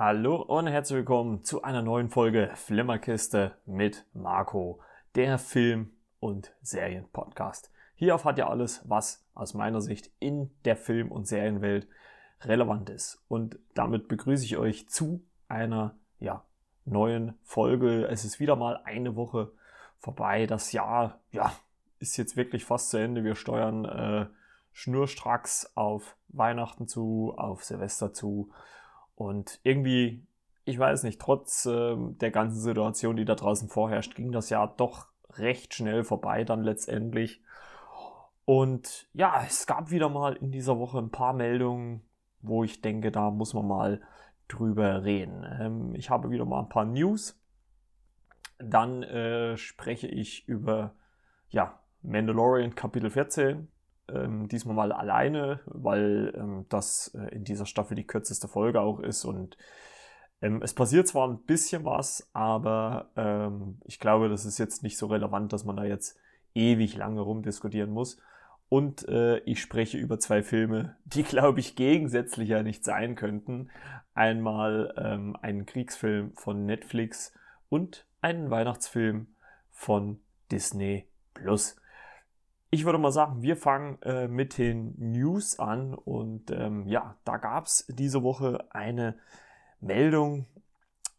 Hallo und herzlich willkommen zu einer neuen Folge Flimmerkiste mit Marco, der Film- und Serienpodcast. Hier erfahrt ihr alles, was aus meiner Sicht in der Film- und Serienwelt relevant ist. Und damit begrüße ich euch zu einer ja, neuen Folge. Es ist wieder mal eine Woche vorbei. Das Jahr ja, ist jetzt wirklich fast zu Ende. Wir steuern äh, schnurstracks auf Weihnachten zu, auf Silvester zu. Und irgendwie, ich weiß nicht, trotz äh, der ganzen Situation, die da draußen vorherrscht, ging das Jahr doch recht schnell vorbei dann letztendlich. Und ja, es gab wieder mal in dieser Woche ein paar Meldungen, wo ich denke, da muss man mal drüber reden. Ähm, ich habe wieder mal ein paar News. Dann äh, spreche ich über ja, Mandalorian Kapitel 14 ähm, diesmal mal alleine, weil ähm, das äh, in dieser Staffel die kürzeste Folge auch ist und ähm, es passiert zwar ein bisschen was, aber ähm, ich glaube, das ist jetzt nicht so relevant, dass man da jetzt ewig lange rumdiskutieren muss. Und äh, ich spreche über zwei Filme, die, glaube ich, gegensätzlicher nicht sein könnten. Einmal ähm, einen Kriegsfilm von Netflix und einen Weihnachtsfilm von Disney Plus ich würde mal sagen, wir fangen äh, mit den News an und ähm, ja, da gab es diese Woche eine Meldung,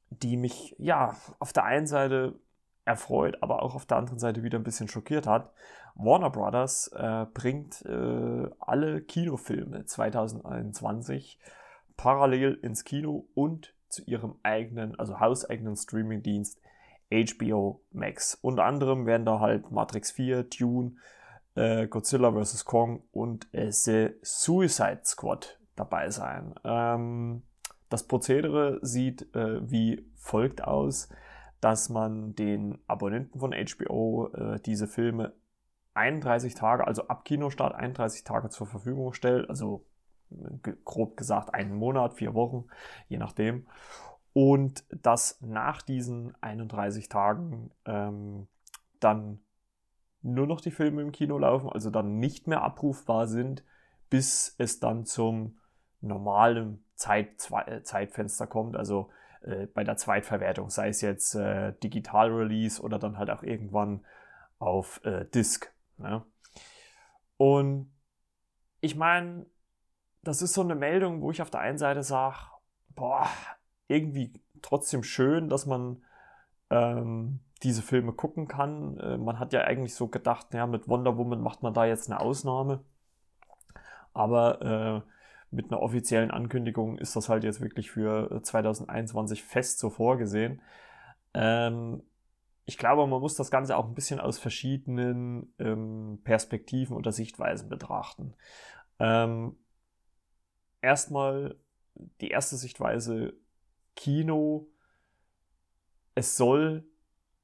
die mich ja auf der einen Seite erfreut, aber auch auf der anderen Seite wieder ein bisschen schockiert hat. Warner Brothers äh, bringt äh, alle Kinofilme 2021 parallel ins Kino und zu ihrem eigenen, also hauseigenen Streamingdienst HBO Max. Unter anderem werden da halt Matrix 4, Dune, äh, Godzilla vs. Kong und äh, The Suicide Squad dabei sein. Ähm, das Prozedere sieht äh, wie folgt aus, dass man den Abonnenten von HBO äh, diese Filme 31 Tage, also ab Kinostart 31 Tage zur Verfügung stellt, also grob gesagt einen Monat, vier Wochen, je nachdem. Und dass nach diesen 31 Tagen ähm, dann nur noch die Filme im Kino laufen, also dann nicht mehr abrufbar sind, bis es dann zum normalen Zeit, äh, Zeitfenster kommt, also äh, bei der Zweitverwertung, sei es jetzt äh, Digital Release oder dann halt auch irgendwann auf äh, Disk. Ne? Und ich meine, das ist so eine Meldung, wo ich auf der einen Seite sage, boah, irgendwie trotzdem schön, dass man ähm, diese Filme gucken kann. Äh, man hat ja eigentlich so gedacht, ja, mit Wonder Woman macht man da jetzt eine Ausnahme. Aber äh, mit einer offiziellen Ankündigung ist das halt jetzt wirklich für 2021 äh, fest so vorgesehen. Ähm, ich glaube, man muss das Ganze auch ein bisschen aus verschiedenen ähm, Perspektiven oder Sichtweisen betrachten. Ähm, erstmal die erste Sichtweise Kino. Es soll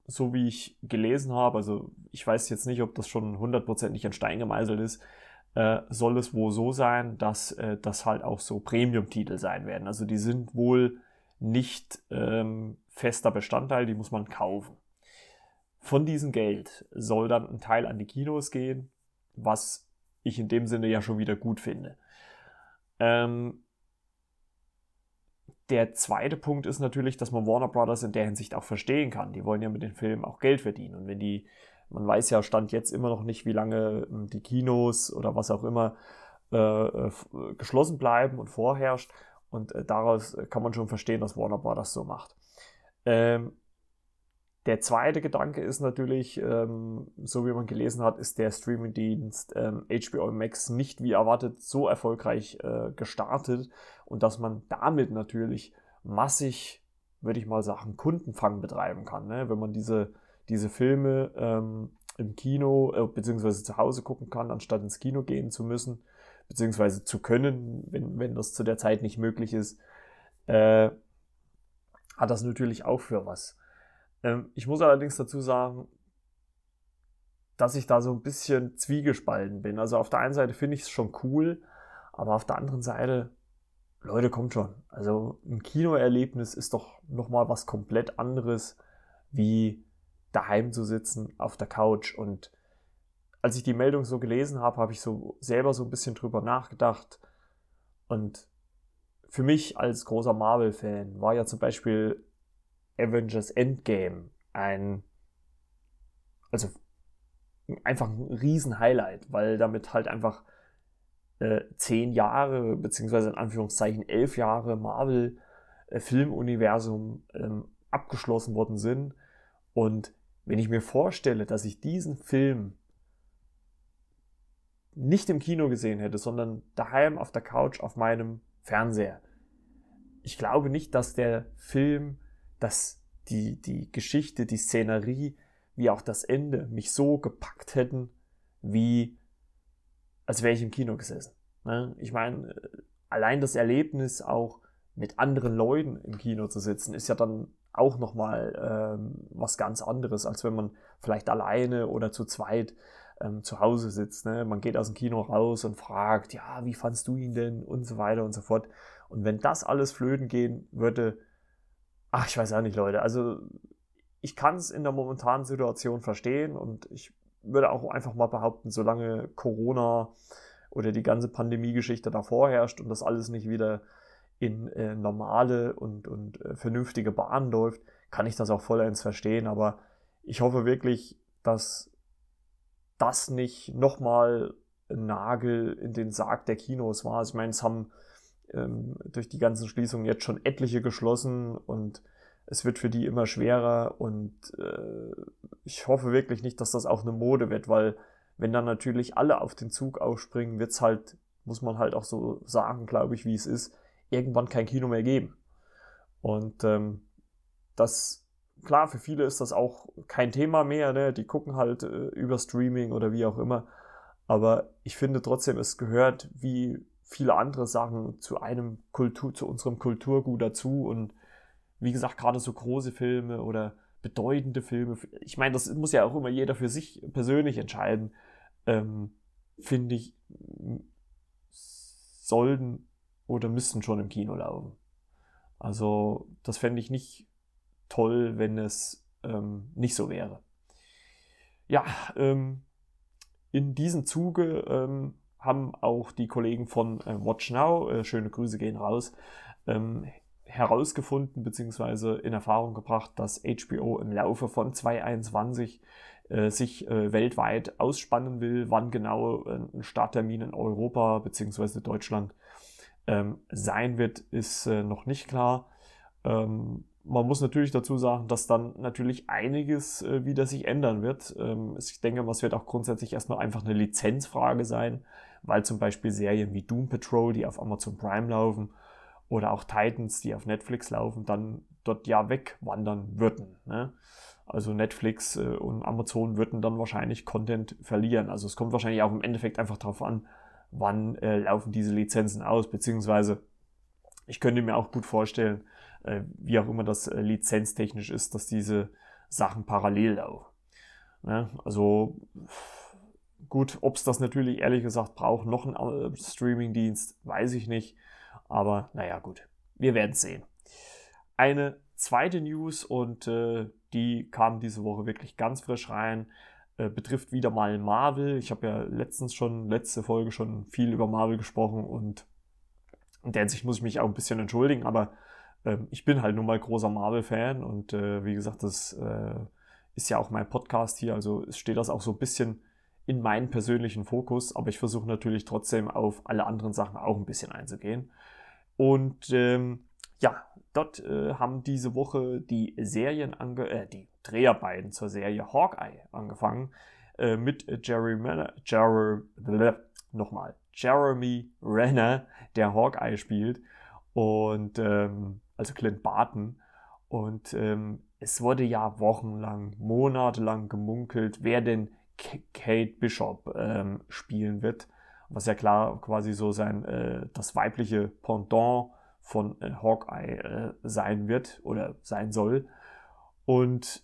so wie ich gelesen habe, also ich weiß jetzt nicht, ob das schon hundertprozentig in Stein gemeißelt ist, äh, soll es wohl so sein, dass äh, das halt auch so Premium-Titel sein werden. Also die sind wohl nicht ähm, fester Bestandteil, die muss man kaufen. Von diesem Geld soll dann ein Teil an die Kinos gehen, was ich in dem Sinne ja schon wieder gut finde. Ähm, der zweite Punkt ist natürlich, dass man Warner Brothers in der Hinsicht auch verstehen kann. Die wollen ja mit den Filmen auch Geld verdienen. Und wenn die, man weiß ja, stand jetzt immer noch nicht, wie lange ähm, die Kinos oder was auch immer äh, äh geschlossen bleiben und vorherrscht. Und äh, daraus kann man schon verstehen, dass Warner Brothers so macht. Ähm, der zweite Gedanke ist natürlich, ähm, so wie man gelesen hat, ist der Streamingdienst ähm, HBO Max nicht wie erwartet so erfolgreich äh, gestartet und dass man damit natürlich massig, würde ich mal sagen, Kundenfang betreiben kann. Ne? Wenn man diese, diese Filme ähm, im Kino äh, beziehungsweise zu Hause gucken kann, anstatt ins Kino gehen zu müssen, beziehungsweise zu können, wenn, wenn das zu der Zeit nicht möglich ist, äh, hat das natürlich auch für was. Ähm, ich muss allerdings dazu sagen, dass ich da so ein bisschen zwiegespalten bin. Also auf der einen Seite finde ich es schon cool, aber auf der anderen Seite, Leute, kommt schon. Also ein Kinoerlebnis ist doch nochmal was komplett anderes, wie daheim zu sitzen auf der Couch. Und als ich die Meldung so gelesen habe, habe ich so selber so ein bisschen drüber nachgedacht. Und für mich als großer Marvel-Fan war ja zum Beispiel Avengers Endgame ein, also einfach ein Riesen-Highlight, weil damit halt einfach äh, zehn Jahre, beziehungsweise in Anführungszeichen elf Jahre Marvel-Filmuniversum äh, ähm, abgeschlossen worden sind. Und wenn ich mir vorstelle, dass ich diesen Film nicht im Kino gesehen hätte, sondern daheim auf der Couch auf meinem Fernseher. Ich glaube nicht, dass der Film, dass die, die Geschichte, die Szenerie, wie auch das Ende mich so gepackt hätten, wie als wäre ich im Kino gesessen. Ne? Ich meine, allein das Erlebnis auch mit anderen Leuten im Kino zu sitzen, ist ja dann auch nochmal ähm, was ganz anderes, als wenn man vielleicht alleine oder zu zweit ähm, zu Hause sitzt. Ne? Man geht aus dem Kino raus und fragt, ja, wie fandst du ihn denn und so weiter und so fort. Und wenn das alles flöten gehen würde, ach, ich weiß auch nicht, Leute, also ich kann es in der momentanen Situation verstehen und ich würde auch einfach mal behaupten, solange Corona oder die ganze Pandemie-Geschichte davor herrscht und das alles nicht wieder in äh, normale und, und äh, vernünftige Bahnen läuft, kann ich das auch vollends verstehen. Aber ich hoffe wirklich, dass das nicht nochmal Nagel in den Sarg der Kinos war. Ich meine, es haben ähm, durch die ganzen Schließungen jetzt schon etliche geschlossen und es wird für die immer schwerer und äh, ich hoffe wirklich nicht, dass das auch eine Mode wird, weil wenn dann natürlich alle auf den Zug aufspringen, wird es halt, muss man halt auch so sagen, glaube ich, wie es ist, irgendwann kein Kino mehr geben. Und ähm, das, klar, für viele ist das auch kein Thema mehr, ne? die gucken halt äh, über Streaming oder wie auch immer. Aber ich finde trotzdem, es gehört wie viele andere Sachen zu einem Kultur, zu unserem Kulturgut dazu. Und wie gesagt, gerade so große Filme oder bedeutende Filme, ich meine, das muss ja auch immer jeder für sich persönlich entscheiden, ähm, finde ich, sollten oder müssten schon im Kino laufen. Also das fände ich nicht toll, wenn es ähm, nicht so wäre. Ja, ähm, in diesem Zuge ähm, haben auch die Kollegen von äh, Watch Now, äh, schöne Grüße gehen raus, ähm, herausgefunden bzw. in Erfahrung gebracht, dass HBO im Laufe von 2021 äh, sich äh, weltweit ausspannen will, wann genau äh, ein Starttermin in Europa bzw. Deutschland ähm, sein wird, ist äh, noch nicht klar. Ähm, man muss natürlich dazu sagen, dass dann natürlich einiges wieder sich ändern wird. Ähm, ich denke, es wird auch grundsätzlich erstmal einfach eine Lizenzfrage sein, weil zum Beispiel Serien wie Doom Patrol, die auf Amazon Prime laufen, oder auch Titans, die auf Netflix laufen, dann dort ja wegwandern würden. Ne? Also Netflix äh, und Amazon würden dann wahrscheinlich Content verlieren. Also es kommt wahrscheinlich auch im Endeffekt einfach darauf an, wann äh, laufen diese Lizenzen aus, beziehungsweise ich könnte mir auch gut vorstellen, äh, wie auch immer das äh, lizenztechnisch ist, dass diese Sachen parallel laufen. Ne? Also gut, ob es das natürlich ehrlich gesagt braucht, noch ein äh, Streamingdienst, weiß ich nicht. Aber naja, gut, wir werden sehen. Eine zweite News und äh, die kam diese Woche wirklich ganz frisch rein. Äh, betrifft wieder mal Marvel. Ich habe ja letztens schon, letzte Folge schon viel über Marvel gesprochen und in der Hinsicht muss ich mich auch ein bisschen entschuldigen, aber äh, ich bin halt nun mal großer Marvel-Fan und äh, wie gesagt, das ist ja auch mein Podcast hier, also steht das auch so ein bisschen in meinen persönlichen Fokus, aber ich versuche natürlich trotzdem auf alle anderen Sachen auch ein bisschen einzugehen. Und ähm, ja, dort äh, haben diese Woche die Serien ange äh, die Dreharbeiten zur Serie Hawkeye angefangen äh, mit Jerry Renner, Jerry, nochmal, Jeremy Renner, der Hawkeye spielt und ähm, also Clint Barton und ähm, es wurde ja wochenlang, monatelang gemunkelt, wer denn Kate Bishop ähm, spielen wird, was ja klar quasi so sein äh, das weibliche Pendant von äh, Hawkeye äh, sein wird oder sein soll. Und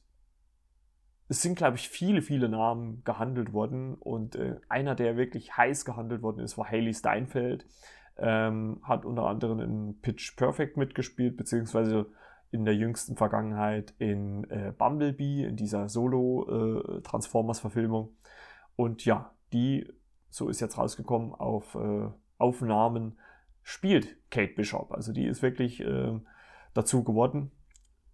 es sind, glaube ich, viele, viele Namen gehandelt worden und äh, einer, der wirklich heiß gehandelt worden ist, war Haley Steinfeld. Ähm, hat unter anderem in Pitch Perfect mitgespielt, beziehungsweise in der jüngsten Vergangenheit in äh, Bumblebee, in dieser Solo-Transformers-Verfilmung. Äh, und ja, die, so ist jetzt rausgekommen, auf äh, Aufnahmen spielt Kate Bishop. Also die ist wirklich äh, dazu geworden.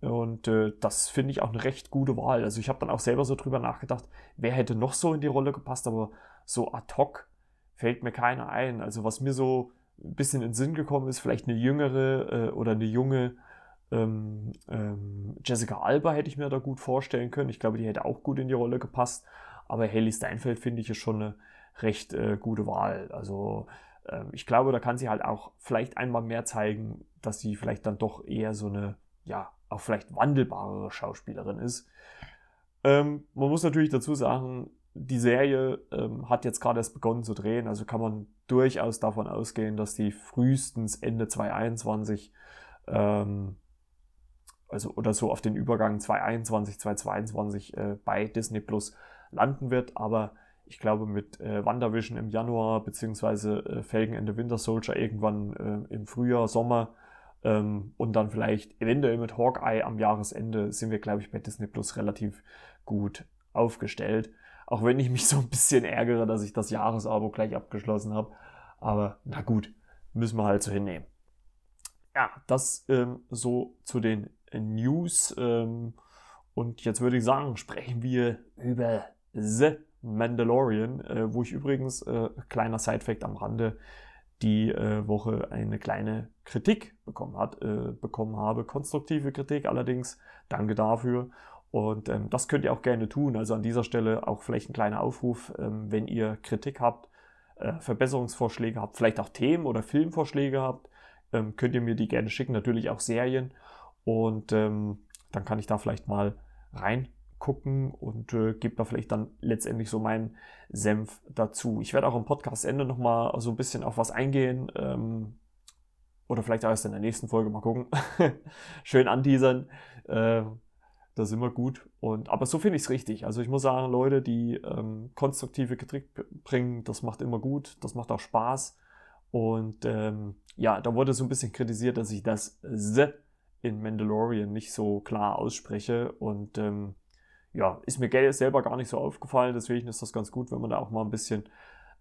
Und äh, das finde ich auch eine recht gute Wahl. Also ich habe dann auch selber so drüber nachgedacht, wer hätte noch so in die Rolle gepasst, aber so ad hoc fällt mir keiner ein. Also was mir so ein bisschen in den Sinn gekommen ist, vielleicht eine jüngere äh, oder eine junge ähm, ähm, Jessica Alba hätte ich mir da gut vorstellen können. Ich glaube, die hätte auch gut in die Rolle gepasst. Aber Haley Steinfeld finde ich ist schon eine recht äh, gute Wahl. Also äh, ich glaube, da kann sie halt auch vielleicht einmal mehr zeigen, dass sie vielleicht dann doch eher so eine, ja, auch vielleicht wandelbarere Schauspielerin ist. Ähm, man muss natürlich dazu sagen, die Serie ähm, hat jetzt gerade erst begonnen zu drehen, also kann man durchaus davon ausgehen, dass die frühestens Ende 2021, ähm, also oder so auf den Übergang 2021, 2022 äh, bei Disney Plus landen wird. Aber ich glaube, mit äh, WandaVision im Januar, beziehungsweise äh, Felgen in the Winter Soldier irgendwann äh, im Frühjahr, Sommer ähm, und dann vielleicht eventuell mit Hawkeye am Jahresende sind wir, glaube ich, bei Disney Plus relativ gut aufgestellt. Auch wenn ich mich so ein bisschen ärgere, dass ich das Jahresabo gleich abgeschlossen habe. Aber na gut, müssen wir halt so hinnehmen. Ja, das ähm, so zu den News. Ähm, und jetzt würde ich sagen, sprechen wir über The Mandalorian, äh, wo ich übrigens, äh, kleiner Sidefact am Rande, die äh, Woche eine kleine Kritik bekommen, hat, äh, bekommen habe. Konstruktive Kritik allerdings. Danke dafür. Und ähm, das könnt ihr auch gerne tun. Also an dieser Stelle auch vielleicht ein kleiner Aufruf, ähm, wenn ihr Kritik habt, äh, Verbesserungsvorschläge habt, vielleicht auch Themen oder Filmvorschläge habt, ähm, könnt ihr mir die gerne schicken. Natürlich auch Serien. Und ähm, dann kann ich da vielleicht mal reingucken und äh, gebe da vielleicht dann letztendlich so meinen Senf dazu. Ich werde auch am Podcastende nochmal so ein bisschen auf was eingehen. Ähm, oder vielleicht auch erst in der nächsten Folge mal gucken. Schön anteasern. Äh, das ist immer gut. Und, aber so finde ich es richtig. Also ich muss sagen, Leute, die ähm, konstruktive Kritik bringen, das macht immer gut, das macht auch Spaß. Und ähm, ja, da wurde so ein bisschen kritisiert, dass ich das The in Mandalorian nicht so klar ausspreche. Und ähm, ja, ist mir selber gar nicht so aufgefallen. Deswegen ist das ganz gut, wenn man da auch mal ein bisschen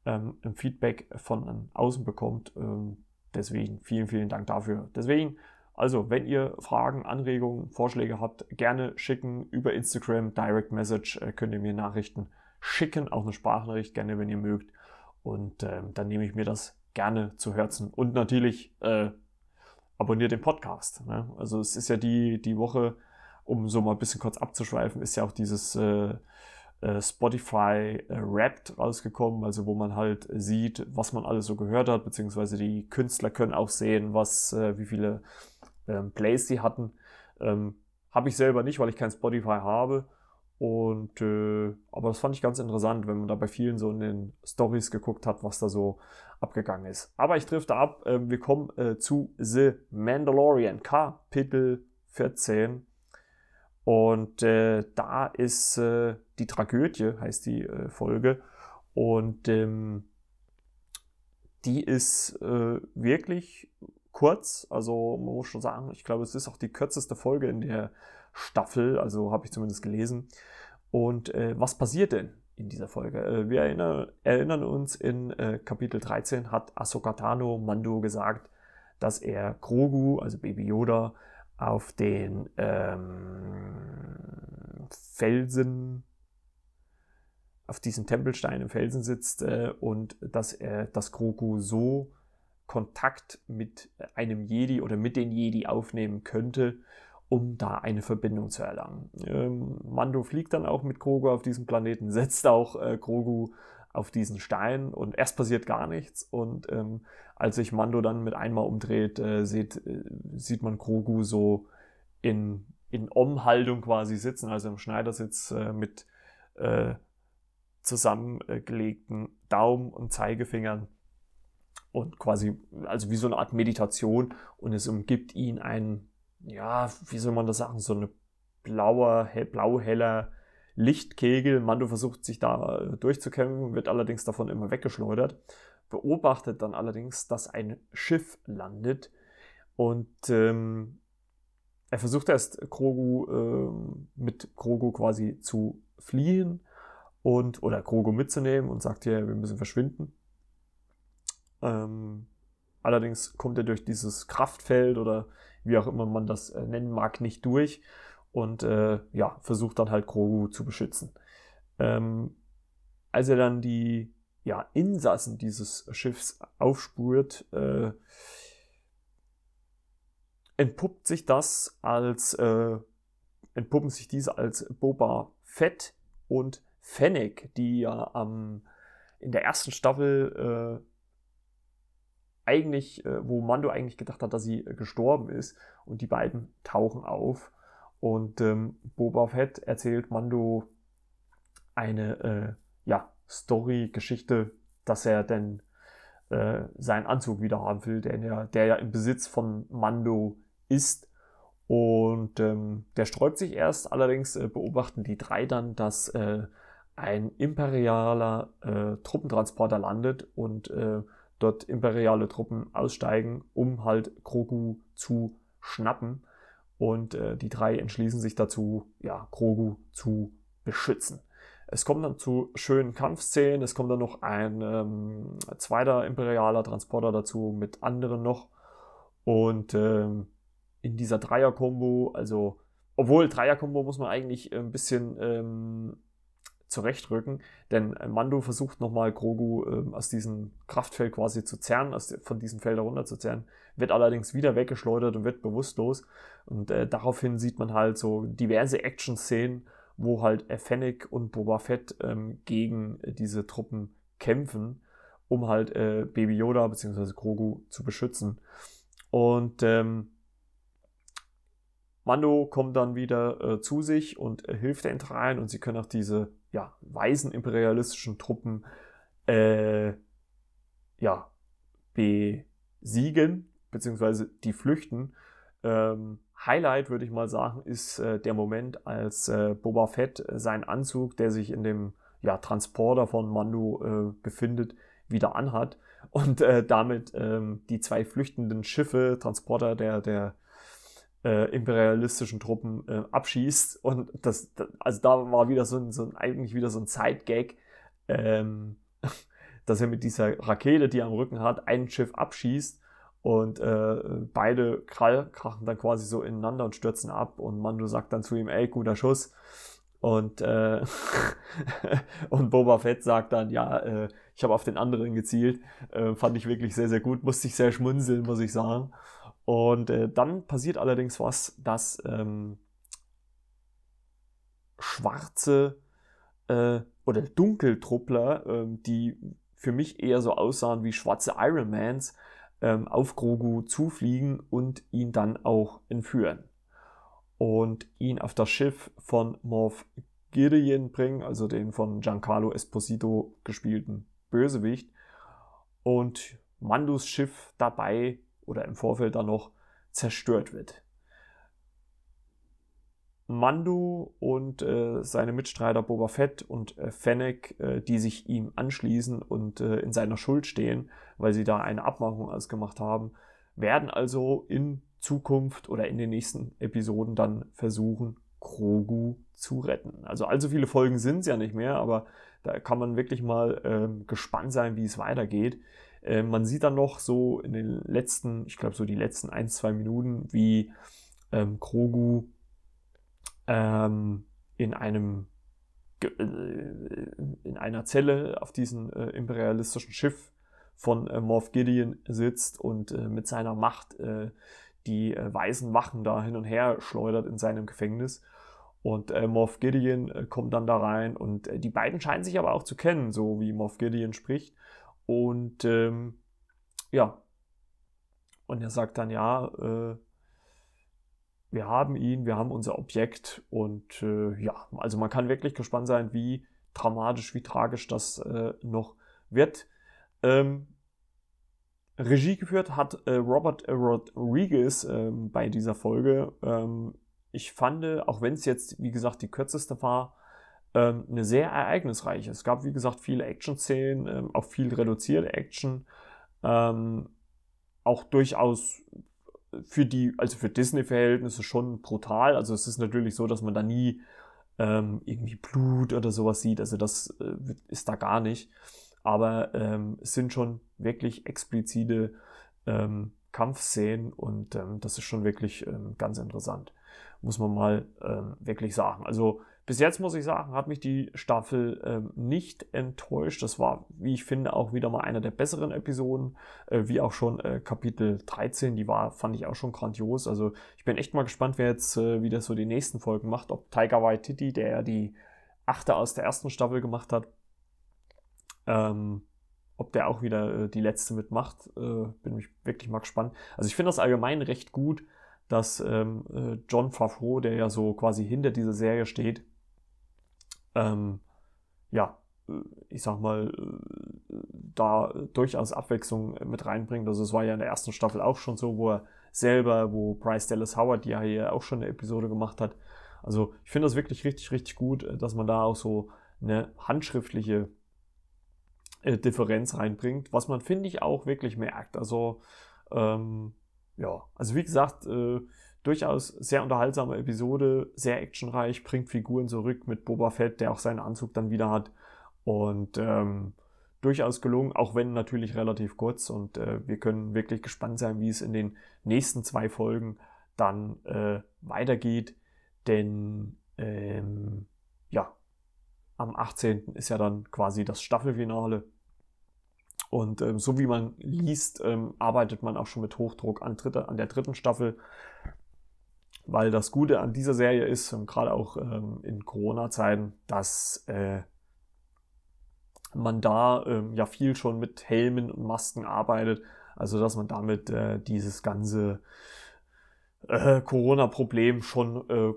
ähm, Feedback von außen bekommt. Ähm, deswegen vielen, vielen Dank dafür. Deswegen also, wenn ihr Fragen, Anregungen, Vorschläge habt, gerne schicken über Instagram, Direct Message, äh, könnt ihr mir Nachrichten schicken, auch eine Sprachnachricht gerne, wenn ihr mögt. Und äh, dann nehme ich mir das gerne zu Herzen. Und natürlich äh, abonniert den Podcast. Ne? Also es ist ja die, die Woche, um so mal ein bisschen kurz abzuschweifen, ist ja auch dieses äh, äh, Spotify äh, Wrapped rausgekommen, also wo man halt sieht, was man alles so gehört hat, beziehungsweise die Künstler können auch sehen, was, äh, wie viele ähm, Plays sie hatten. Ähm, habe ich selber nicht, weil ich kein Spotify habe. Und äh, aber das fand ich ganz interessant, wenn man da bei vielen so in den Stories geguckt hat, was da so abgegangen ist. Aber ich drifte ab. Äh, wir kommen äh, zu The Mandalorian, Kapitel 14. Und äh, da ist äh, die Tragödie, heißt die äh, Folge. Und ähm, die ist äh, wirklich kurz. Also man muss schon sagen, ich glaube, es ist auch die kürzeste Folge in der Staffel, also habe ich zumindest gelesen. Und äh, was passiert denn in dieser Folge? Äh, wir erinnern, erinnern, uns, in äh, Kapitel 13 hat Ahsoka Tano Mando gesagt, dass er Grogu, also Baby Yoda, auf den ähm, Felsen, auf diesem Tempelstein im Felsen sitzt äh, und dass er das Grogu so Kontakt mit einem Jedi oder mit den Jedi aufnehmen könnte, um da eine Verbindung zu erlangen. Ähm, Mando fliegt dann auch mit Grogu auf diesen Planeten, setzt auch äh, Grogu auf diesen Stein und erst passiert gar nichts und ähm, als sich Mando dann mit einmal umdreht, äh, sieht, äh, sieht man Grogu so in, in Umhaltung quasi sitzen, also im Schneidersitz äh, mit äh, zusammengelegten Daumen und Zeigefingern und quasi, also wie so eine Art Meditation und es umgibt ihn ein, ja, wie soll man das sagen, so eine blauer, hell, blau-heller Lichtkegel. Mando versucht sich da äh, durchzukämpfen, wird allerdings davon immer weggeschleudert, beobachtet dann allerdings, dass ein Schiff landet und ähm, er versucht erst Krogu ähm, mit Krogu quasi zu fliehen und oder Krogu mitzunehmen und sagt hier, wir müssen verschwinden. Ähm, Allerdings kommt er durch dieses Kraftfeld oder wie auch immer man das äh, nennen mag, nicht durch und äh, ja, versucht dann halt Grogu zu beschützen. Ähm, als er dann die ja, Insassen dieses Schiffs aufspürt, äh, entpuppt sich das als äh, entpuppen sich diese als Boba Fett und Fennec, die ja ähm, in der ersten Staffel äh, eigentlich, äh, wo Mando eigentlich gedacht hat, dass sie äh, gestorben ist. Und die beiden tauchen auf. Und ähm, Boba Fett erzählt Mando eine äh, ja, Story, Geschichte, dass er denn äh, seinen Anzug wieder haben will, der ja, der ja im Besitz von Mando ist. Und ähm, der sträubt sich erst, allerdings äh, beobachten die drei dann, dass äh, ein imperialer Truppentransporter landet und dort imperiale Truppen aussteigen, um halt Grogu zu schnappen. Und äh, die drei entschließen sich dazu, ja, Grogu zu beschützen. Es kommt dann zu schönen Kampfszenen. Es kommt dann noch ein ähm, zweiter imperialer Transporter dazu mit anderen noch. Und ähm, in dieser Dreier-Kombo, also obwohl Dreier-Kombo muss man eigentlich ein bisschen ähm, zurechtrücken, denn Mando versucht nochmal Grogu ähm, aus diesem Kraftfeld quasi zu zerren, aus, von diesem Feld herunter zu zerren, wird allerdings wieder weggeschleudert und wird bewusstlos und äh, daraufhin sieht man halt so diverse Action-Szenen, wo halt Fennec und Boba Fett ähm, gegen äh, diese Truppen kämpfen, um halt äh, Baby Yoda bzw. Grogu zu beschützen. Und ähm, Mando kommt dann wieder äh, zu sich und äh, hilft den dreien und sie können auch diese ja, weisen imperialistischen Truppen äh, ja, besiegen, beziehungsweise die flüchten. Ähm, Highlight, würde ich mal sagen, ist äh, der Moment, als äh, Boba Fett äh, seinen Anzug, der sich in dem ja, Transporter von Mando äh, befindet, wieder anhat und äh, damit ähm, die zwei flüchtenden Schiffe, Transporter der, der äh, imperialistischen Truppen äh, abschießt. Und das, das, also da war wieder so ein, so ein eigentlich wieder so ein Zeitgag, ähm, dass er mit dieser Rakete, die er am Rücken hat, ein Schiff abschießt und äh, beide krachen dann quasi so ineinander und stürzen ab und Mando sagt dann zu ihm, ey, guter Schuss. Und, äh, und Boba Fett sagt dann, ja, äh, ich habe auf den anderen gezielt. Äh, fand ich wirklich sehr, sehr gut. Musste ich sehr schmunzeln, muss ich sagen. Und äh, dann passiert allerdings was, dass ähm, schwarze äh, oder Dunkeltruppler, ähm, die für mich eher so aussahen wie schwarze Ironmans, ähm, auf Grogu zufliegen und ihn dann auch entführen. Und ihn auf das Schiff von Morph Gideon bringen, also den von Giancarlo Esposito gespielten Bösewicht. Und Mandus Schiff dabei oder im Vorfeld dann noch zerstört wird. Mandu und äh, seine Mitstreiter Boba Fett und äh, Fennec, äh, die sich ihm anschließen und äh, in seiner Schuld stehen, weil sie da eine Abmachung ausgemacht haben, werden also in Zukunft oder in den nächsten Episoden dann versuchen, Grogu zu retten. Also allzu viele Folgen sind es ja nicht mehr, aber da kann man wirklich mal ähm, gespannt sein, wie es weitergeht. Äh, man sieht dann noch so in den letzten, ich glaube so die letzten ein, zwei Minuten, wie ähm, Krogu ähm, in einem äh, in einer Zelle auf diesem äh, imperialistischen Schiff von äh, Morph Gideon sitzt und äh, mit seiner Macht äh, die äh, weißen Wachen da hin und her schleudert in seinem Gefängnis. Und äh, Morph Gideon äh, kommt dann da rein und äh, die beiden scheinen sich aber auch zu kennen, so wie Morph Gideon spricht. Und ähm, ja, und er sagt dann, ja, äh, wir haben ihn, wir haben unser Objekt und äh, ja, also man kann wirklich gespannt sein, wie dramatisch, wie tragisch das äh, noch wird. Ähm, Regie geführt hat äh, Robert Rodriguez ähm, bei dieser Folge. Ähm, ich fand, auch wenn es jetzt, wie gesagt, die kürzeste war, ähm, eine sehr ereignisreiche. Es gab, wie gesagt, viele Action-Szenen, ähm, auch viel reduzierte Action. Ähm, auch durchaus für die, also für Disney-Verhältnisse schon brutal. Also es ist natürlich so, dass man da nie ähm, irgendwie Blut oder sowas sieht. Also das äh, ist da gar nicht. Aber es sind schon wirklich explizite Kampfszenen und das ist schon wirklich ganz interessant, muss man mal wirklich sagen. Also bis jetzt muss ich sagen, hat mich die Staffel ähm, nicht enttäuscht. Das war, wie ich finde, auch wieder mal einer der besseren Episoden, äh, wie auch schon äh, Kapitel 13. Die war, fand ich auch schon grandios. Also ich bin echt mal gespannt, wer jetzt äh, wieder so die nächsten Folgen macht. Ob Tiger Waititi, der ja die achte aus der ersten Staffel gemacht hat, ähm, ob der auch wieder äh, die letzte mitmacht. Äh, bin mich wirklich mal gespannt. Also ich finde das allgemein recht gut, dass ähm, äh, John Favreau, der ja so quasi hinter dieser Serie steht, ähm, ja, äh, ich sag mal, äh, da durchaus Abwechslung mit reinbringt. Also es war ja in der ersten Staffel auch schon so, wo er selber, wo Bryce Dallas Howard ja hier auch schon eine Episode gemacht hat. Also ich finde das wirklich richtig, richtig gut, äh, dass man da auch so eine handschriftliche äh, Differenz reinbringt, was man, finde ich, auch wirklich merkt. Also ähm, ja, also wie gesagt, äh, durchaus sehr unterhaltsame Episode, sehr actionreich, bringt Figuren zurück mit Boba Fett, der auch seinen Anzug dann wieder hat. Und ähm, durchaus gelungen, auch wenn natürlich relativ kurz. Und äh, wir können wirklich gespannt sein, wie es in den nächsten zwei Folgen dann äh, weitergeht. Denn ähm, ja, am 18. ist ja dann quasi das Staffelfinale. Und ähm, so wie man liest, ähm, arbeitet man auch schon mit Hochdruck an, dritte, an der dritten Staffel weil das Gute an dieser Serie ist, gerade auch ähm, in Corona-Zeiten, dass äh, man da ähm, ja viel schon mit Helmen und Masken arbeitet. Also dass man damit äh, dieses ganze äh, Corona-Problem schon äh,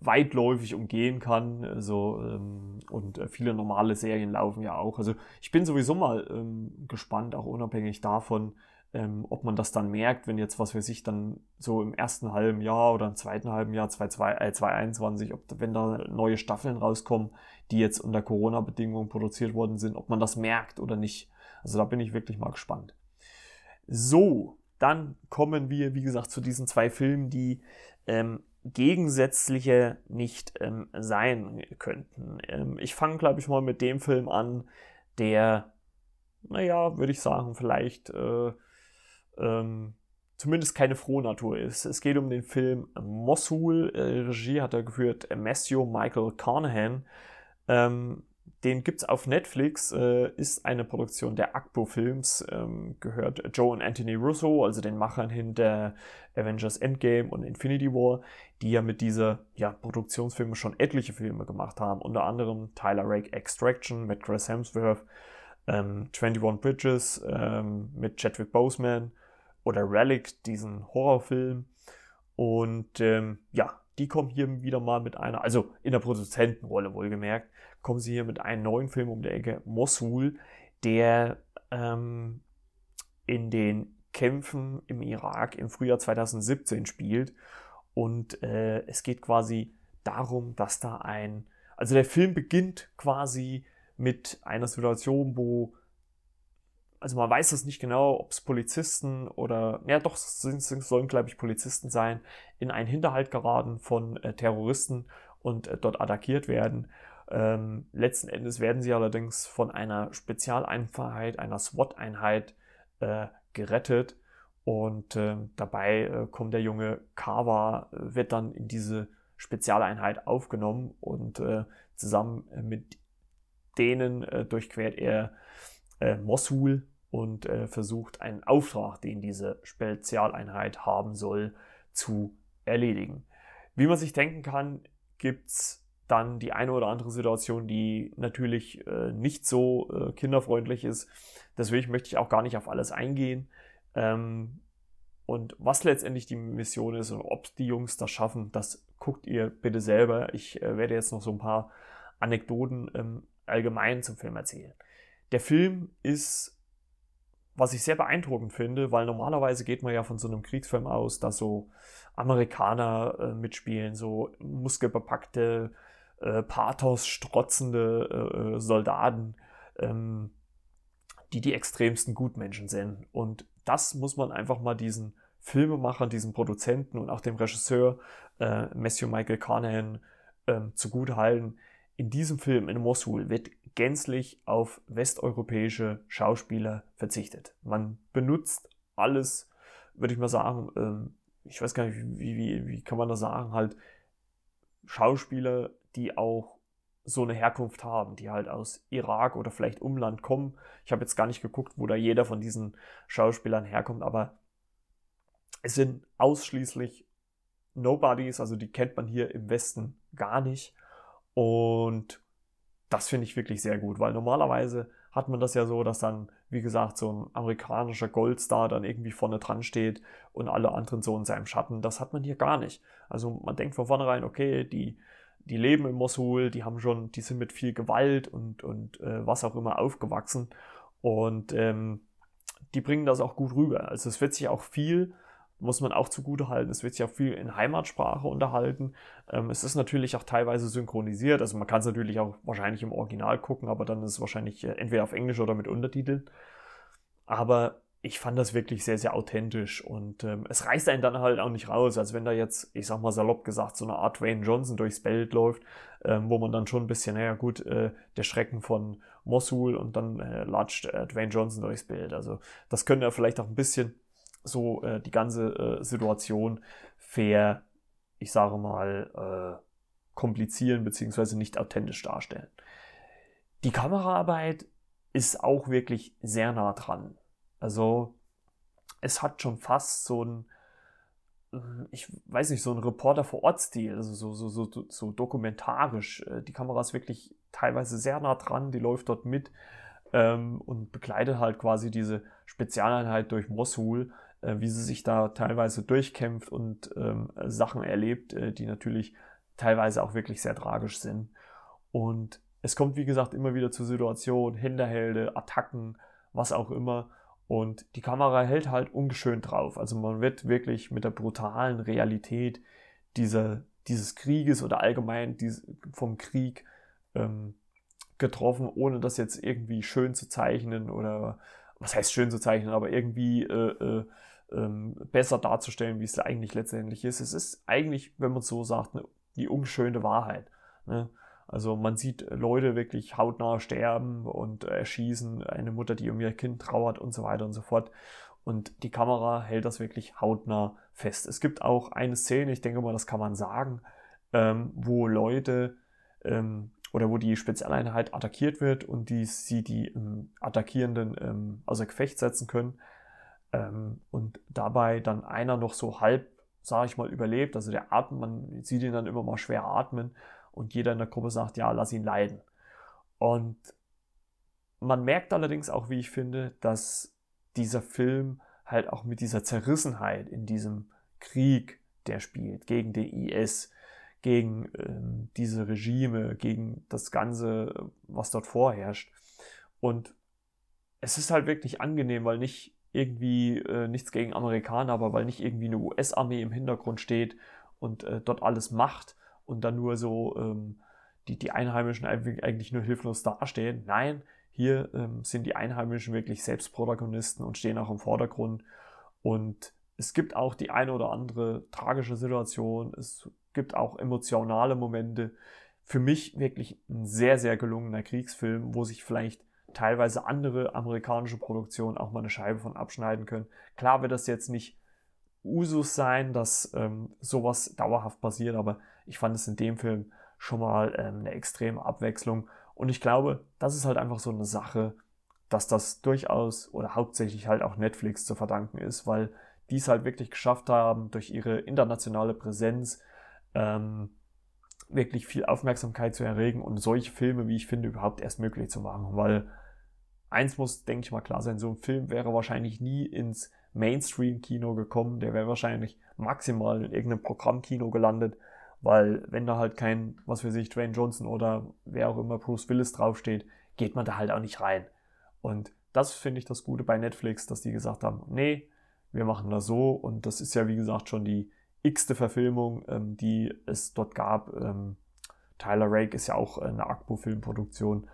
weitläufig umgehen kann. Also, ähm, und äh, viele normale Serien laufen ja auch. Also ich bin sowieso mal ähm, gespannt, auch unabhängig davon, ähm, ob man das dann merkt, wenn jetzt, was weiß ich, dann so im ersten halben Jahr oder im zweiten halben Jahr 2021, äh, ob, wenn da neue Staffeln rauskommen, die jetzt unter Corona-Bedingungen produziert worden sind, ob man das merkt oder nicht. Also da bin ich wirklich mal gespannt. So, dann kommen wir, wie gesagt, zu diesen zwei Filmen, die ähm, gegensätzliche nicht ähm, sein könnten. Ähm, ich fange, glaube ich, mal mit dem Film an, der, naja, würde ich sagen, vielleicht äh, ähm, zumindest keine frohe Natur ist. Es geht um den Film Mosul. Äh, Regie hat er geführt Matthew Michael Carnahan. Ähm, den gibt es auf Netflix, äh, ist eine Produktion der Akbo Films, ähm, gehört Joe und Anthony Russo, also den Machern hinter Avengers Endgame und Infinity War, die ja mit dieser ja, Produktionsfilme schon etliche Filme gemacht haben, unter anderem Tyler Rake Extraction mit Chris Hemsworth, ähm, 21 Bridges ähm, mit Chadwick Boseman, oder Relic, diesen Horrorfilm. Und ähm, ja, die kommen hier wieder mal mit einer, also in der Produzentenrolle wohlgemerkt, kommen sie hier mit einem neuen Film um die Ecke, Mosul, der ähm, in den Kämpfen im Irak im Frühjahr 2017 spielt. Und äh, es geht quasi darum, dass da ein, also der Film beginnt quasi mit einer Situation, wo also man weiß es nicht genau, ob es Polizisten oder, ja doch, es sollen, glaube ich, Polizisten sein, in einen Hinterhalt geraten von äh, Terroristen und äh, dort attackiert werden. Ähm, letzten Endes werden sie allerdings von einer Spezialeinheit, einer SWAT-Einheit äh, gerettet. Und ähm, dabei äh, kommt der junge Kawa, äh, wird dann in diese Spezialeinheit aufgenommen und äh, zusammen mit denen durchquert er äh, Mosul und äh, versucht einen Auftrag, den diese Spezialeinheit haben soll, zu erledigen. Wie man sich denken kann, gibt es dann die eine oder andere Situation, die natürlich äh, nicht so äh, kinderfreundlich ist. Deswegen möchte ich auch gar nicht auf alles eingehen. Ähm, und was letztendlich die Mission ist und ob die Jungs das schaffen, das guckt ihr bitte selber. Ich äh, werde jetzt noch so ein paar Anekdoten ähm, allgemein zum Film erzählen. Der Film ist, was ich sehr beeindruckend finde, weil normalerweise geht man ja von so einem Kriegsfilm aus, dass so Amerikaner äh, mitspielen, so muskelbepackte, äh, Pathos strotzende äh, äh, Soldaten, ähm, die die extremsten Gutmenschen sind. Und das muss man einfach mal diesen Filmemachern, diesen Produzenten und auch dem Regisseur äh, Matthew Michael Carnahan ähm, zugute. In diesem Film in Mosul wird gänzlich auf westeuropäische Schauspieler verzichtet. Man benutzt alles, würde ich mal sagen, ähm, ich weiß gar nicht, wie, wie, wie kann man das sagen, halt Schauspieler, die auch so eine Herkunft haben, die halt aus Irak oder vielleicht Umland kommen. Ich habe jetzt gar nicht geguckt, wo da jeder von diesen Schauspielern herkommt, aber es sind ausschließlich Nobodies, also die kennt man hier im Westen gar nicht. Und das finde ich wirklich sehr gut, weil normalerweise hat man das ja so, dass dann, wie gesagt, so ein amerikanischer Goldstar dann irgendwie vorne dran steht und alle anderen so in seinem Schatten. Das hat man hier gar nicht. Also man denkt von vornherein, okay, die, die leben in Mosul, die haben schon, die sind mit viel Gewalt und, und äh, was auch immer aufgewachsen und ähm, die bringen das auch gut rüber. Also es wird sich auch viel muss man auch zugute halten. Es wird sich auch viel in Heimatsprache unterhalten. Ähm, es ist natürlich auch teilweise synchronisiert. Also man kann es natürlich auch wahrscheinlich im Original gucken, aber dann ist es wahrscheinlich äh, entweder auf Englisch oder mit Untertiteln. Aber ich fand das wirklich sehr, sehr authentisch und ähm, es reißt einen dann halt auch nicht raus, als wenn da jetzt, ich sag mal salopp gesagt, so eine Art Dwayne Johnson durchs Bild läuft, ähm, wo man dann schon ein bisschen, naja gut, äh, der Schrecken von Mosul und dann äh, latscht äh, Dwayne Johnson durchs Bild. Also das könnte ja vielleicht auch ein bisschen so äh, die ganze äh, Situation fair, ich sage mal, äh, komplizieren bzw. nicht authentisch darstellen. Die Kameraarbeit ist auch wirklich sehr nah dran. Also es hat schon fast so ein, hm, ich weiß nicht, so ein Reporter vor Ort Stil, also so, so, so, so dokumentarisch. Äh, die Kamera ist wirklich teilweise sehr nah dran, die läuft dort mit ähm, und begleitet halt quasi diese Spezialeinheit durch Mosul äh, wie sie sich da teilweise durchkämpft und ähm, Sachen erlebt, äh, die natürlich teilweise auch wirklich sehr tragisch sind. Und es kommt, wie gesagt, immer wieder zu Situationen, Hinterhälde, Attacken, was auch immer. Und die Kamera hält halt ungeschönt drauf. Also man wird wirklich mit der brutalen Realität dieser, dieses Krieges oder allgemein vom Krieg ähm, getroffen, ohne das jetzt irgendwie schön zu zeichnen oder was heißt schön zu zeichnen, aber irgendwie äh, äh, ähm, besser darzustellen, wie es eigentlich letztendlich ist. Es ist eigentlich, wenn man so sagt, ne, die unschöne Wahrheit. Ne? Also man sieht Leute wirklich hautnah sterben und erschießen, eine Mutter, die um ihr Kind trauert und so weiter und so fort. Und die Kamera hält das wirklich hautnah fest. Es gibt auch eine Szene, ich denke mal, das kann man sagen, ähm, wo Leute ähm, oder wo die Spezialeinheit attackiert wird und die, sie die ähm, Attackierenden ähm, außer Gefecht setzen können. Ähm, und dabei dann einer noch so halb, sage ich mal, überlebt. Also der atmet, man sieht ihn dann immer mal schwer atmen und jeder in der Gruppe sagt, ja, lass ihn leiden. Und man merkt allerdings auch, wie ich finde, dass dieser Film halt auch mit dieser Zerrissenheit in diesem Krieg, der spielt, gegen den IS, gegen ähm, diese Regime, gegen das Ganze, was dort vorherrscht. Und es ist halt wirklich angenehm, weil nicht irgendwie äh, nichts gegen Amerikaner, aber weil nicht irgendwie eine US-Armee im Hintergrund steht und äh, dort alles macht und dann nur so ähm, die, die Einheimischen eigentlich nur hilflos dastehen. Nein, hier ähm, sind die Einheimischen wirklich selbst Protagonisten und stehen auch im Vordergrund. Und es gibt auch die eine oder andere tragische Situation. Es gibt auch emotionale Momente. Für mich wirklich ein sehr, sehr gelungener Kriegsfilm, wo sich vielleicht teilweise andere amerikanische Produktionen auch mal eine Scheibe von abschneiden können. Klar wird das jetzt nicht Usus sein, dass ähm, sowas dauerhaft passiert, aber ich fand es in dem Film schon mal ähm, eine extreme Abwechslung. Und ich glaube, das ist halt einfach so eine Sache, dass das durchaus oder hauptsächlich halt auch Netflix zu verdanken ist, weil die es halt wirklich geschafft haben, durch ihre internationale Präsenz ähm, wirklich viel Aufmerksamkeit zu erregen und solche Filme, wie ich finde, überhaupt erst möglich zu machen. Weil eins muss, denke ich mal, klar sein, so ein Film wäre wahrscheinlich nie ins Mainstream-Kino gekommen, der wäre wahrscheinlich maximal in irgendeinem Programmkino gelandet, weil wenn da halt kein, was weiß ich, Dwayne Johnson oder wer auch immer Bruce Willis draufsteht, geht man da halt auch nicht rein. Und das finde ich das Gute bei Netflix, dass die gesagt haben, nee, wir machen das so und das ist ja wie gesagt schon die x-te Verfilmung, ähm, die es dort gab. Ähm, Tyler Rake ist ja auch eine Akpo-Filmproduktion.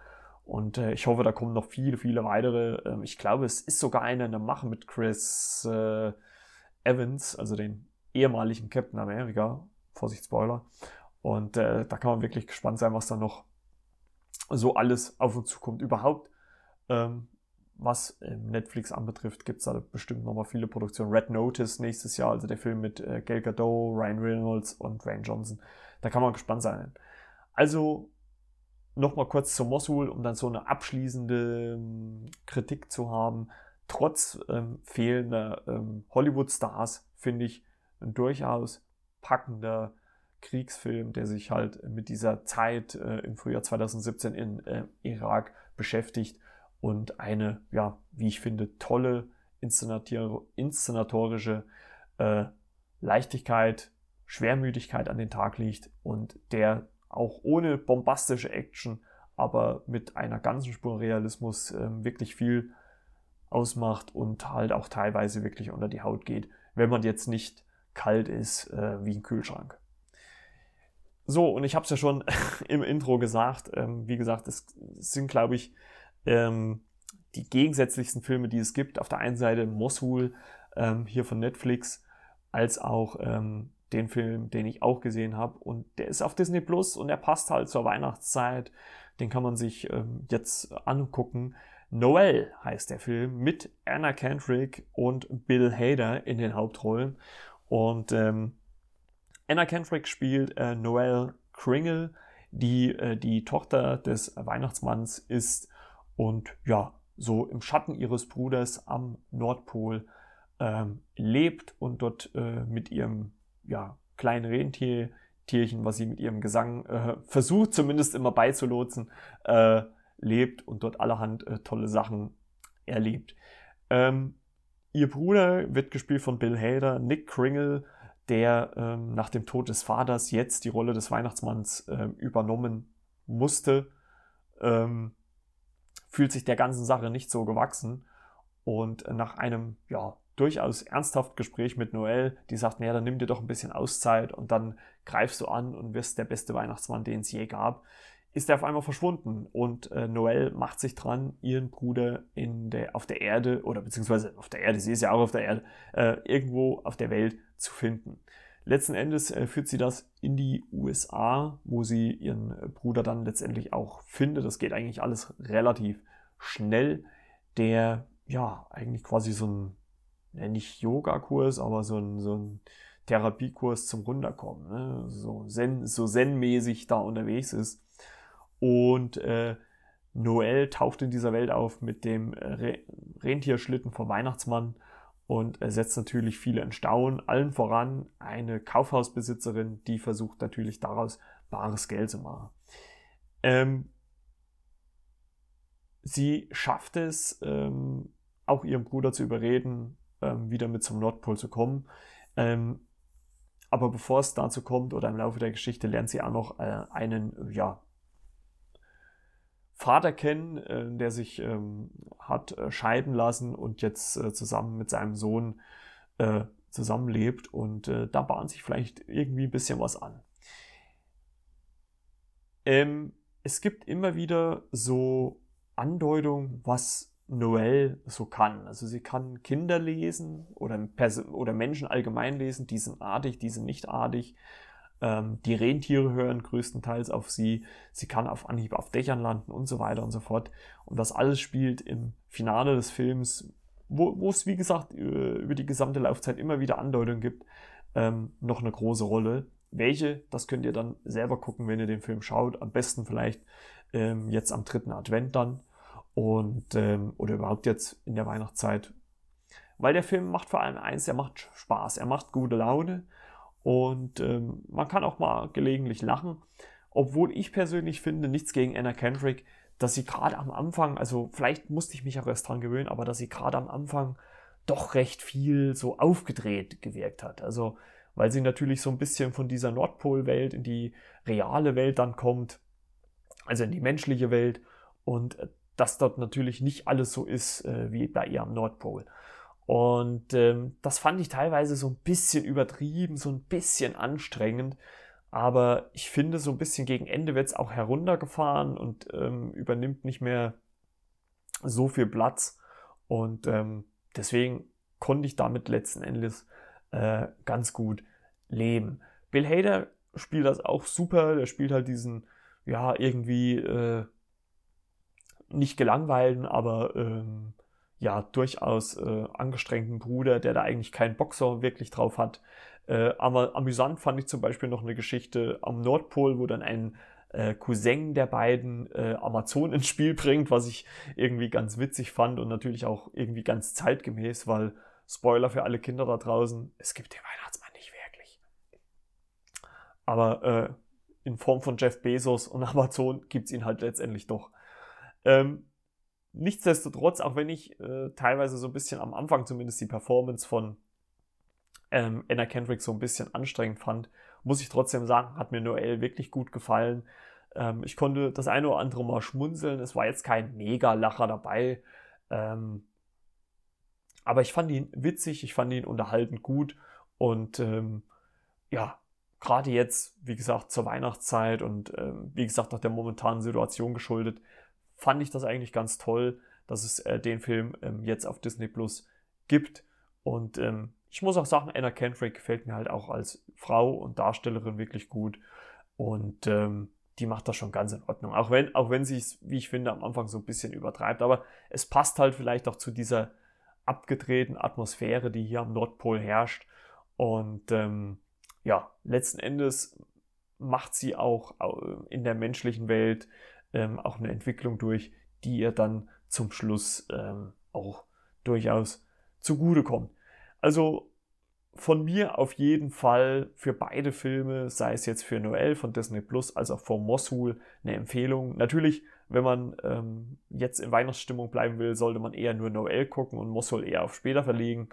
Und äh, ich hoffe, da kommen noch viele, viele weitere. Ähm, ich glaube, es ist sogar eine in der Mache mit Chris äh, Evans, also den ehemaligen Captain America. Vorsicht, Spoiler. Und äh, da kann man wirklich gespannt sein, was da noch so alles auf uns zukommt. Überhaupt ähm, was Netflix anbetrifft, gibt es da bestimmt nochmal viele Produktionen. Red Notice nächstes Jahr, also der Film mit äh, Gal Gadot, Ryan Reynolds und Ryan Johnson. Da kann man gespannt sein. Also nochmal kurz zu Mosul, um dann so eine abschließende ähm, Kritik zu haben. Trotz ähm, fehlender ähm, Hollywood-Stars finde ich ein durchaus packender Kriegsfilm, der sich halt mit dieser Zeit äh, im Frühjahr 2017 in äh, Irak beschäftigt und eine, ja, wie ich finde, tolle inszenatorische äh, Leichtigkeit, Schwermütigkeit an den Tag liegt und der auch ohne bombastische Action, aber mit einer ganzen Spur Realismus äh, wirklich viel ausmacht und halt auch teilweise wirklich unter die Haut geht, wenn man jetzt nicht kalt ist äh, wie ein Kühlschrank. So, und ich habe es ja schon im Intro gesagt, ähm, wie gesagt, es sind, glaube ich, ähm, die gegensätzlichsten Filme, die es gibt. Auf der einen Seite Mosul ähm, hier von Netflix, als auch ähm, den Film, den ich auch gesehen habe. Und der ist auf Disney Plus und der passt halt zur Weihnachtszeit. Den kann man sich ähm, jetzt angucken. Noel heißt der Film mit Anna Kendrick und Bill Hader in den Hauptrollen. Und ähm, Anna Kendrick spielt äh, Noel Kringle, die äh, die Tochter des Weihnachtsmanns ist und ja, so im Schatten ihres Bruders am Nordpol ähm, lebt und dort äh, mit ihrem ja, kleinen Rentierchen, was sie mit ihrem Gesang äh, versucht, zumindest immer beizulotsen, äh, lebt und dort allerhand äh, tolle Sachen erlebt. Ähm, ihr Bruder wird gespielt von Bill Hader, Nick Kringle, der ähm, nach dem Tod des Vaters jetzt die Rolle des Weihnachtsmanns äh, übernommen musste, ähm, fühlt sich der ganzen Sache nicht so gewachsen. Und nach einem ja, durchaus ernsthaft Gespräch mit Noel, die sagt, naja, dann nimm dir doch ein bisschen Auszeit und dann greifst du an und wirst der beste Weihnachtsmann, den es je gab, ist er auf einmal verschwunden und äh, Noel macht sich dran, ihren Bruder in der, auf der Erde oder beziehungsweise auf der Erde, sie ist ja auch auf der Erde, äh, irgendwo auf der Welt zu finden. Letzten Endes äh, führt sie das in die USA, wo sie ihren Bruder dann letztendlich auch findet. Das geht eigentlich alles relativ schnell. Der, ja, eigentlich quasi so ein, nicht Yoga-Kurs, aber so ein, so ein Therapiekurs zum Runterkommen. Ne? So Zen, so Zen-mäßig da unterwegs ist und äh, Noel taucht in dieser Welt auf mit dem Re Rentierschlitten vom Weihnachtsmann und er setzt natürlich viele in Staunen. Allen voran eine Kaufhausbesitzerin, die versucht natürlich daraus bares Geld zu machen. Ähm, sie schafft es, ähm, auch ihren Bruder zu überreden, ähm, wieder mit zum Nordpol zu kommen. Ähm, aber bevor es dazu kommt oder im Laufe der Geschichte lernt sie auch noch äh, einen ja, Vater kennen, äh, der sich ähm, hat äh, scheiden lassen und jetzt äh, zusammen mit seinem Sohn äh, zusammenlebt und äh, da bahnt sich vielleicht irgendwie ein bisschen was an. Ähm, es gibt immer wieder so Andeutungen, was Noelle so kann. Also sie kann Kinder lesen oder, oder Menschen allgemein lesen, die sind artig, die sind nicht artig. Ähm, die Rentiere hören größtenteils auf sie. Sie kann auf Anhieb auf Dächern landen und so weiter und so fort. Und das alles spielt im Finale des Films, wo, es wie gesagt über die gesamte Laufzeit immer wieder Andeutungen gibt, ähm, noch eine große Rolle. Welche, das könnt ihr dann selber gucken, wenn ihr den Film schaut. Am besten vielleicht ähm, jetzt am dritten Advent dann und oder überhaupt jetzt in der Weihnachtszeit. Weil der Film macht vor allem eins, er macht Spaß, er macht gute Laune und ähm, man kann auch mal gelegentlich lachen. Obwohl ich persönlich finde, nichts gegen Anna Kendrick, dass sie gerade am Anfang, also vielleicht musste ich mich auch erst dran gewöhnen, aber dass sie gerade am Anfang doch recht viel so aufgedreht gewirkt hat. Also, weil sie natürlich so ein bisschen von dieser Nordpolwelt in die reale Welt dann kommt, also in die menschliche Welt und äh, dass dort natürlich nicht alles so ist äh, wie bei ihr am Nordpol. Und ähm, das fand ich teilweise so ein bisschen übertrieben, so ein bisschen anstrengend. Aber ich finde, so ein bisschen gegen Ende wird es auch heruntergefahren und ähm, übernimmt nicht mehr so viel Platz. Und ähm, deswegen konnte ich damit letzten Endes äh, ganz gut leben. Bill Hader spielt das auch super. Der spielt halt diesen, ja, irgendwie äh, nicht gelangweilten, aber ähm, ja durchaus äh, angestrengten Bruder, der da eigentlich keinen Boxer wirklich drauf hat. Äh, aber amüsant fand ich zum Beispiel noch eine Geschichte am Nordpol, wo dann ein äh, Cousin der beiden äh, Amazon ins Spiel bringt, was ich irgendwie ganz witzig fand und natürlich auch irgendwie ganz zeitgemäß, weil Spoiler für alle Kinder da draußen, es gibt den Weihnachtsmann nicht wirklich. Aber äh, in Form von Jeff Bezos und Amazon gibt es ihn halt letztendlich doch. Ähm, nichtsdestotrotz, auch wenn ich äh, teilweise so ein bisschen am Anfang zumindest die Performance von ähm, Anna Kendrick so ein bisschen anstrengend fand, muss ich trotzdem sagen, hat mir Noel wirklich gut gefallen. Ähm, ich konnte das eine oder andere Mal schmunzeln. Es war jetzt kein Mega-Lacher dabei. Ähm, aber ich fand ihn witzig, ich fand ihn unterhaltend gut. Und ähm, ja, gerade jetzt, wie gesagt, zur Weihnachtszeit und ähm, wie gesagt, nach der momentanen Situation geschuldet, fand ich das eigentlich ganz toll, dass es äh, den Film ähm, jetzt auf Disney Plus gibt. Und ähm, ich muss auch sagen, Anna Kendrick gefällt mir halt auch als Frau und Darstellerin wirklich gut. Und ähm, die macht das schon ganz in Ordnung. Auch wenn, auch wenn sie es, wie ich finde, am Anfang so ein bisschen übertreibt. Aber es passt halt vielleicht auch zu dieser abgedrehten Atmosphäre, die hier am Nordpol herrscht. Und ähm, ja, letzten Endes macht sie auch in der menschlichen Welt ähm, auch eine Entwicklung durch, die ihr dann zum Schluss ähm, auch durchaus zugutekommt. Also von mir auf jeden Fall für beide Filme, sei es jetzt für Noel von Disney Plus als auch für Mosul, eine Empfehlung. Natürlich, wenn man ähm, jetzt in Weihnachtsstimmung bleiben will, sollte man eher nur Noel gucken und Mosul eher auf später verlegen.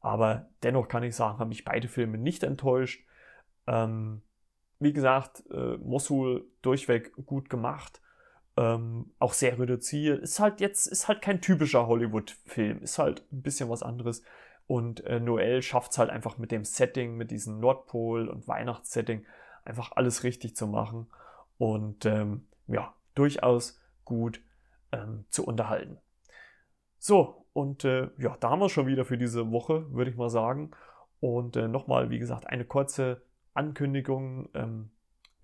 Aber dennoch kann ich sagen, haben mich beide Filme nicht enttäuscht. Ähm, wie gesagt, äh, Mosul durchweg gut gemacht. Ähm, auch sehr reduziert. Ist halt jetzt, ist halt kein typischer Hollywood-Film. Ist halt ein bisschen was anderes. Und äh, Noel schafft es halt einfach mit dem Setting, mit diesem Nordpol- und Weihnachtssetting, einfach alles richtig zu machen und ähm, ja, durchaus gut ähm, zu unterhalten. So, und äh, ja, da haben wir schon wieder für diese Woche, würde ich mal sagen. Und äh, nochmal, wie gesagt, eine kurze Ankündigung. Ähm,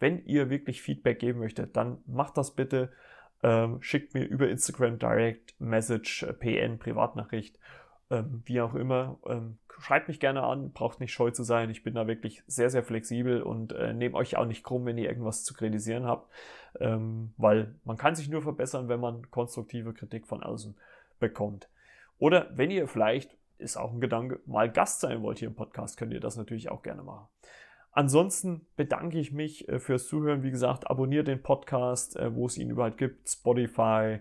wenn ihr wirklich Feedback geben möchtet, dann macht das bitte. Ähm, schickt mir über Instagram Direct Message, äh, PN, Privatnachricht ähm, wie auch immer. Ähm, schreibt mich gerne an, braucht nicht scheu zu sein. Ich bin da wirklich sehr, sehr flexibel und äh, nehme euch auch nicht krumm, wenn ihr irgendwas zu kritisieren habt, ähm, weil man kann sich nur verbessern, wenn man konstruktive Kritik von außen bekommt. Oder wenn ihr vielleicht, ist auch ein Gedanke, mal Gast sein wollt hier im Podcast, könnt ihr das natürlich auch gerne machen. Ansonsten bedanke ich mich äh, fürs Zuhören. Wie gesagt, abonniert den Podcast, äh, wo es ihn überall gibt, Spotify,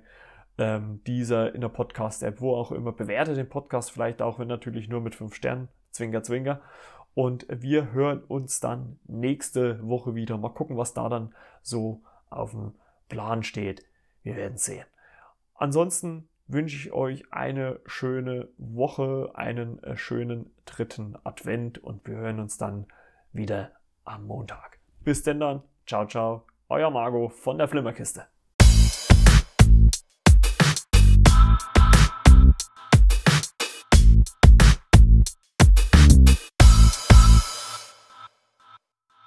ähm, dieser in der Podcast-App, wo auch immer. Bewertet den Podcast vielleicht auch, wenn natürlich nur mit fünf Sternen. Zwinker, zwinker. Und wir hören uns dann nächste Woche wieder. Mal gucken, was da dann so auf dem Plan steht. Wir werden sehen. Ansonsten wünsche ich euch eine schöne Woche, einen äh, schönen dritten Advent und wir hören uns dann wieder am Montag. Bis denn dann. Ciao, ciao. Euer Margot von der Flimmerkiste.